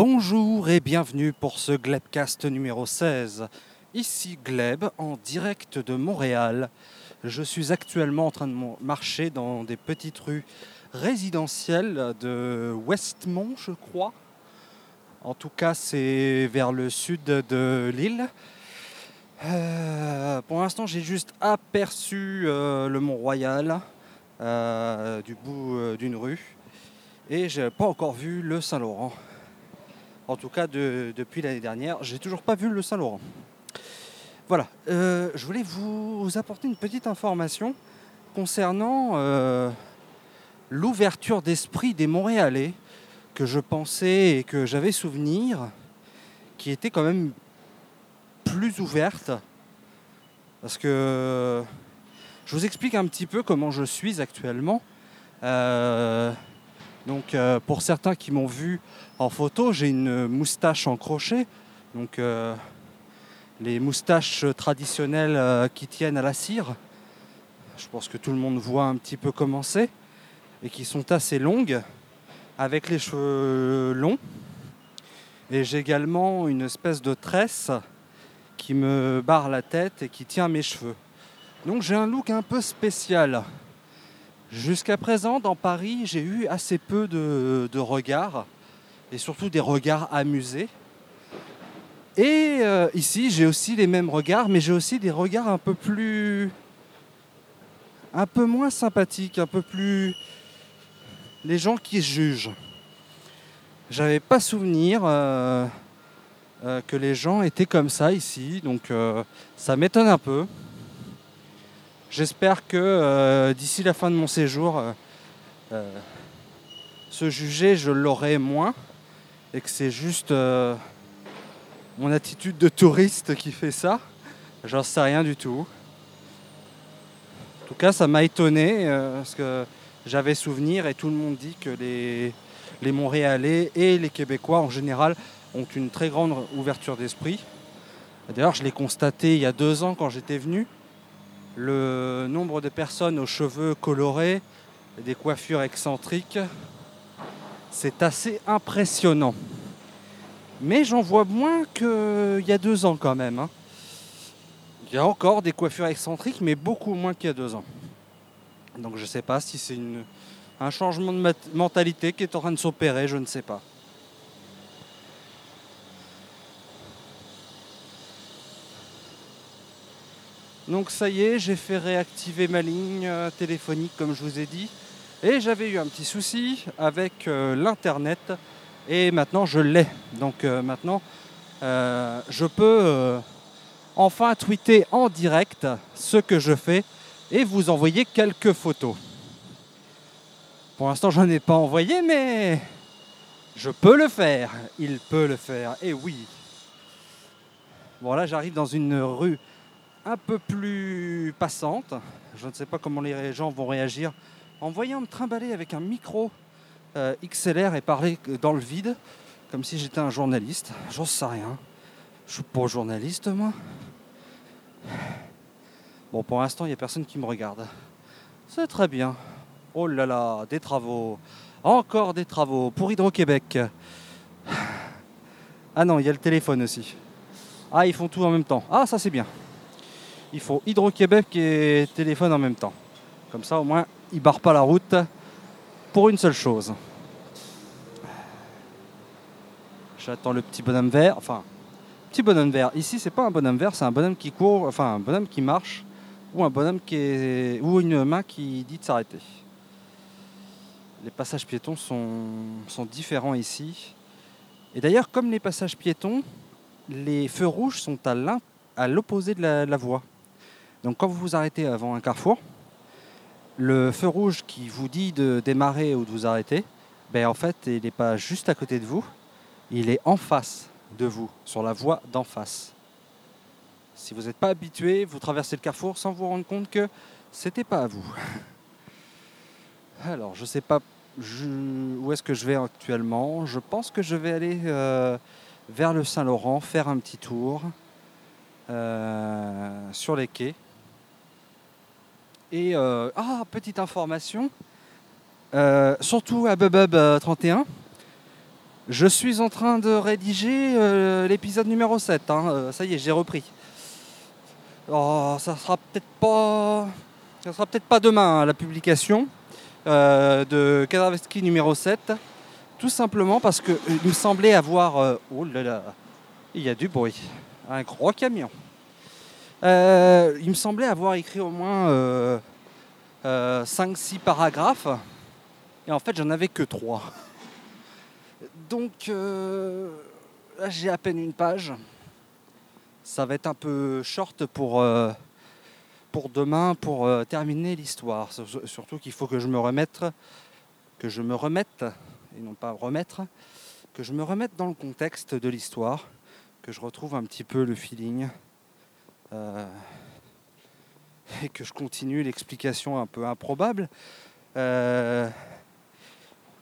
Bonjour et bienvenue pour ce Glebcast numéro 16. Ici Gleb en direct de Montréal. Je suis actuellement en train de marcher dans des petites rues résidentielles de Westmont, je crois. En tout cas, c'est vers le sud de l'île. Euh, pour l'instant, j'ai juste aperçu euh, le Mont-Royal euh, du bout d'une rue et j'ai pas encore vu le Saint-Laurent. En tout cas, depuis l'année dernière, j'ai toujours pas vu le Saint-Laurent. Voilà, je voulais vous apporter une petite information concernant l'ouverture d'esprit des Montréalais que je pensais et que j'avais souvenir, qui était quand même plus ouverte. Parce que je vous explique un petit peu comment je suis actuellement. Euh, donc euh, pour certains qui m'ont vu en photo, j'ai une moustache en crochet. Donc euh, les moustaches traditionnelles qui tiennent à la cire. Je pense que tout le monde voit un petit peu comment c'est. Et qui sont assez longues, avec les cheveux longs. Et j'ai également une espèce de tresse qui me barre la tête et qui tient mes cheveux. Donc j'ai un look un peu spécial. Jusqu'à présent, dans Paris, j'ai eu assez peu de, regards, et surtout des regards amusés. Et euh, ici, j'ai aussi les mêmes regards, mais j'ai aussi des regards un peu plus... un peu moins sympathiques, un peu plus... les gens qui jugent. J'avais pas souvenir... Euh, euh, que les gens étaient comme ça ici. Donc ça m'étonne un peu. J'espère que euh, d'ici la fin de mon séjour, ce juger, je l'aurai moins. Et que c'est juste mon attitude de touriste qui fait ça. J'en sais rien du tout. En tout cas, ça m'a étonné parce que j'avais souvenir et tout le monde dit que les, les Montréalais et les Québécois en général ont une très grande ouverture d'esprit. D'ailleurs, je l'ai constaté il y a deux ans quand j'étais venu. Le nombre de personnes aux cheveux colorés des coiffures excentriques, c'est assez impressionnant. Mais j'en vois moins qu'il y a deux ans quand même. Hein. Il y a encore des coiffures excentriques, mais beaucoup moins qu'il y a deux ans. Donc je ne sais pas si c'est un changement de mentalité qui est en train de s'opérer, je ne sais pas. Donc ça y est, j'ai fait réactiver ma ligne euh, téléphonique comme je vous ai dit. Et j'avais eu un petit souci avec euh, l'Internet. Et maintenant je l'ai. Donc euh, maintenant je peux enfin tweeter en direct ce que je fais et vous envoyer quelques photos. Pour l'instant je n'en ai pas envoyé mais je peux le faire. Il peut le faire. Et oui. Bon là j'arrive dans une rue un peu plus passante. Je ne sais pas comment les gens vont réagir en voyant me trimballer avec un micro euh, XLR et parler dans le vide, comme si j'étais un journaliste. J'en sais rien. Je suis pas journaliste, moi. Bon, pour l'instant, il n'y a personne qui me regarde. C'est très bien. Oh là là, des travaux. Encore des travaux pour Hydro-Québec. Ah non, il y a le téléphone aussi. Ah, ils font tout en même temps. Ah, ça c'est bien il faut Hydro-Québec et téléphone en même temps. Comme ça, au moins, ils barrent pas la route pour une seule chose. J'attends le petit bonhomme vert. Enfin, petit bonhomme vert. Ici, c'est pas un bonhomme vert, c'est un bonhomme qui court, enfin un bonhomme qui marche, ou un bonhomme qui est, ou une main qui dit de s'arrêter. Les passages piétons sont, différents ici. Et d'ailleurs, comme les passages piétons, les feux rouges sont à l'opposé de la voie. Donc quand vous vous arrêtez avant un carrefour, le feu rouge qui vous dit de démarrer ou de vous arrêter, ben en fait, il n'est pas juste à côté de vous, il est en face de vous, sur la voie d'en face. Si vous n'êtes pas habitué, vous traversez le carrefour sans vous rendre compte que c'était pas à vous. Alors, je ne sais pas où est-ce que je vais actuellement. Je pense que je vais aller euh, vers le Saint-Laurent, faire un petit tour euh, sur les quais. Et euh, ah, petite information, euh, surtout à Bubub 31, Je suis en train de rédiger euh, l'épisode numéro 7. hein. Euh, ça y est, j'ai repris. Oh, ça sera peut-être pas. Ça sera peut-être pas demain hein, la publication euh, de Kadaveski numéro 7. Tout simplement parce que euh, me semblait avoir. euh, oh là là, il y a du bruit. Un gros camion. Euh, il me semblait avoir écrit au moins 5-6 paragraphes. Et en fait, j'en avais que 3. Donc, euh, là, j'ai à peine une page. Ça va être un peu short pour, euh, pour demain, pour euh, terminer l'histoire. Sur- Surtout qu'il faut que je me remette, que je me remette, et non pas remettre, que je me remette dans le contexte de l'histoire, que je retrouve un petit peu le feeling, euh, et que je continue l'explication un peu improbable. Euh,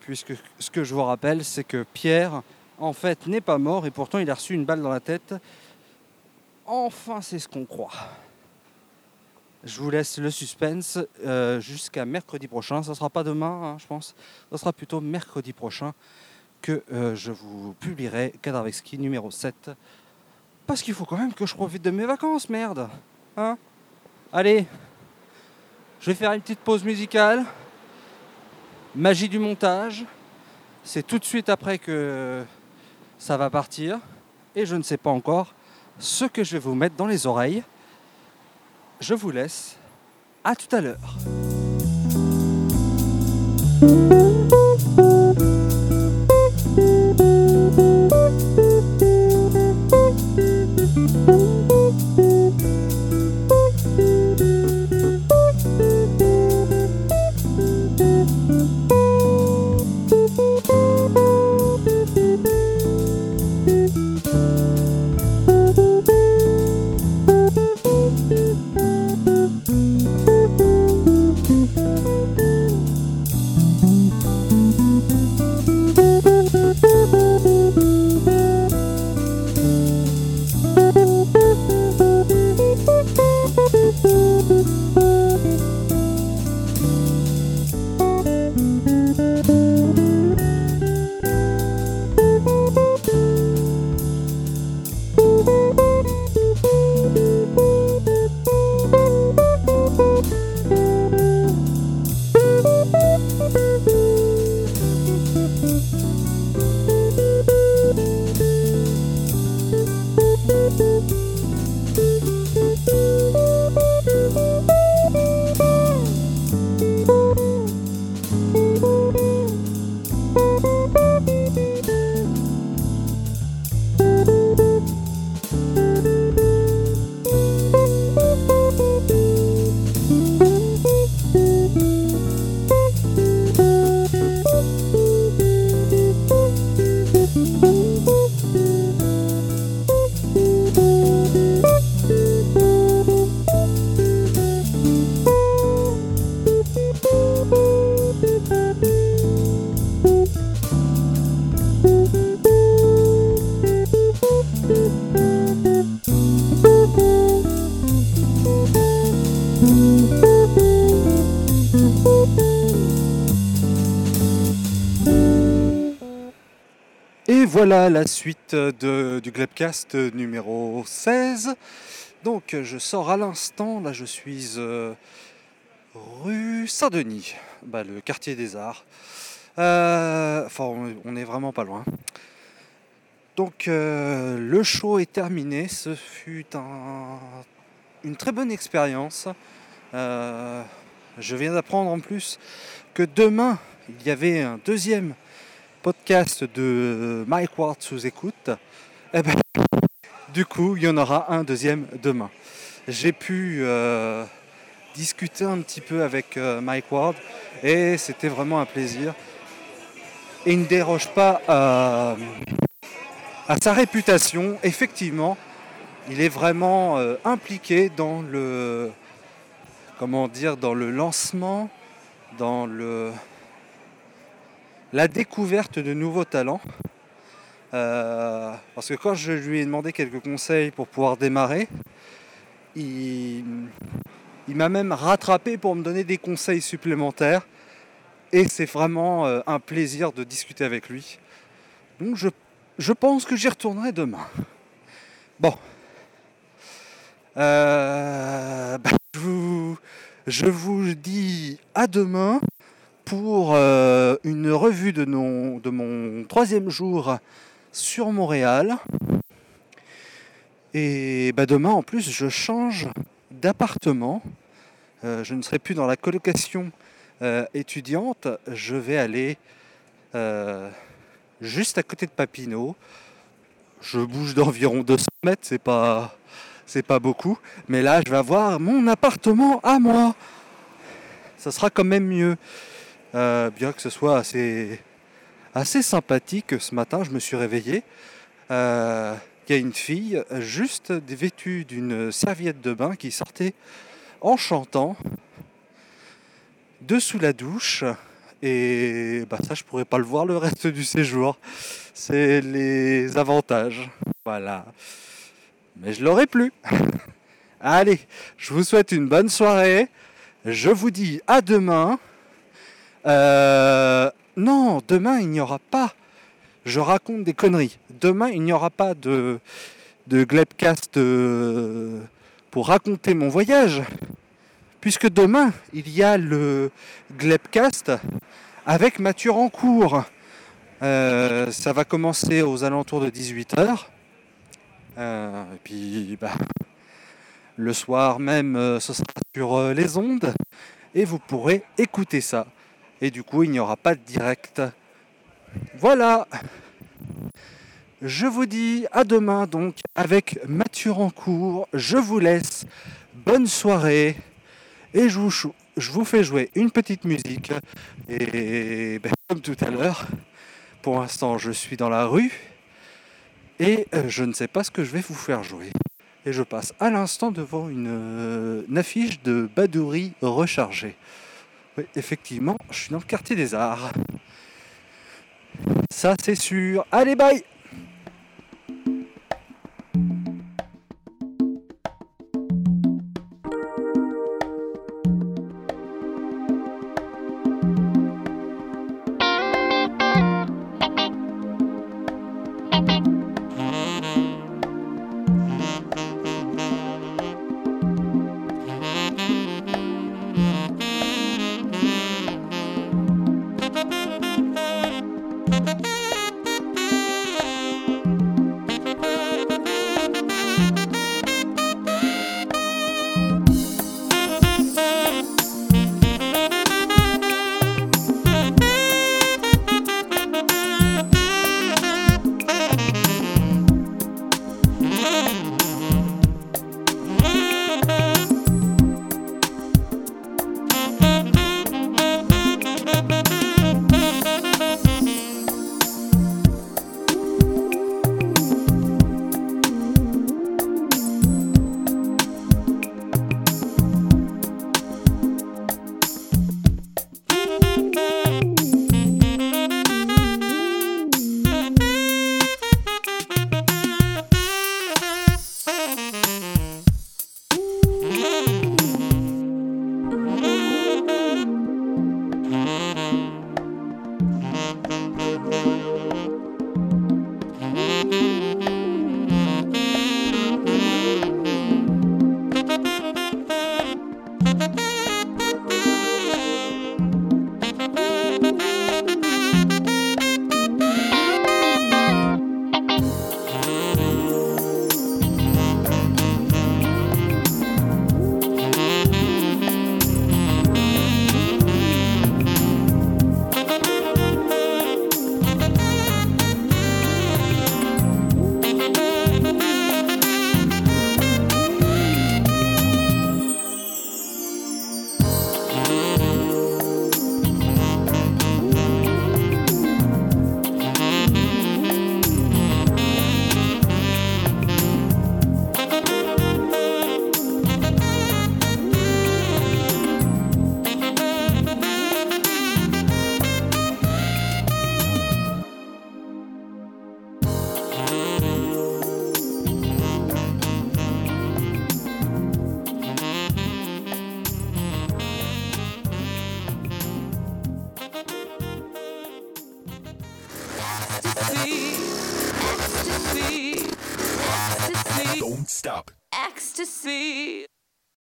puisque ce que je vous rappelle, c'est que Pierre, en fait, n'est pas mort et pourtant il a reçu une balle dans la tête. Enfin, c'est ce qu'on croit. Je vous laisse le suspense euh, jusqu'à mercredi prochain. Ça sera pas demain, hein, je pense. Ça sera plutôt mercredi prochain que euh, je vous publierai Kadarveski numéro 7. Parce qu'il faut quand même que je profite de mes vacances, merde. Hein? Allez, je vais faire une petite pause musicale. Magie du montage. C'est tout de suite après que ça va partir. Et je ne sais pas encore ce que je vais vous mettre dans les oreilles. Je vous laisse. À tout à l'heure. Voilà la suite du Glebcast numéro 16. Donc je sors à l'instant, là je suis euh, rue Saint-Denis, bah, le quartier des arts. Euh, Enfin on, on est vraiment pas loin. Donc euh, le show est terminé, ce fut un- une très bonne expérience. Je viens d'apprendre en plus que demain il y avait un deuxième podcast de Mike Ward sous écoute, eh ben, du coup, il y en aura un deuxième demain. J'ai pu euh, discuter un petit peu avec euh, Mike Ward et c'était vraiment un plaisir. Et il ne déroge pas à, sa réputation. Effectivement, il est vraiment euh, impliqué dans le comment dire dans le lancement, dans le la découverte de nouveaux talents. Euh, parce que quand je lui ai demandé quelques conseils pour pouvoir démarrer, il, m'a même rattrapé pour me donner des conseils supplémentaires. Et c'est vraiment euh, un plaisir de discuter avec lui. Donc je, pense que j'y retournerai demain. Bon. Euh, bah, je, vous, dis à demain pour euh, une revue de, non, de mon troisième jour sur Montréal. Et bah, demain en plus je change d'appartement. Euh, je ne serai plus dans la colocation euh, étudiante. Je vais aller juste à côté de Papineau. Je bouge d'environ 200 mètres, c'est pas, c'est pas beaucoup. Mais là, je vais avoir mon appartement à moi. Ça sera quand même mieux. Bien que ce soit assez, assez sympathique. Ce matin, je me suis réveillé. Il y a une fille juste vêtue d'une serviette de bain qui sortait en chantant dessous la douche. Et bah ça, je pourrais pas le voir le reste du séjour. C'est les avantages. Voilà. Mais je l'aurais plus. Allez, je vous souhaite une bonne soirée. Je vous dis à demain. Euh, non, demain, il n'y aura pas. Je raconte des conneries. Demain, il n'y aura pas de, de Glebcast euh, pour raconter mon voyage puisque demain, il y a le Glebcast avec Mathieu Rancourt. Euh, ça va commencer aux alentours de 18h. Euh, et puis, bah, le soir même, ce sera sur les ondes. Et vous pourrez écouter ça. Et du coup, il n'y aura pas de direct. Voilà. Je vous dis à demain donc avec Mathieu. Je vous laisse. Bonne soirée. Et je vous, fais jouer une petite musique. Et ben, comme tout à l'heure, pour l'instant je suis dans la rue et euh, je ne sais pas ce que je vais vous faire jouer. Et je passe à l'instant devant une, euh, affiche de Badouri rechargée. Oui, effectivement, je suis dans le quartier des arts. Ça c'est sûr. Allez, bye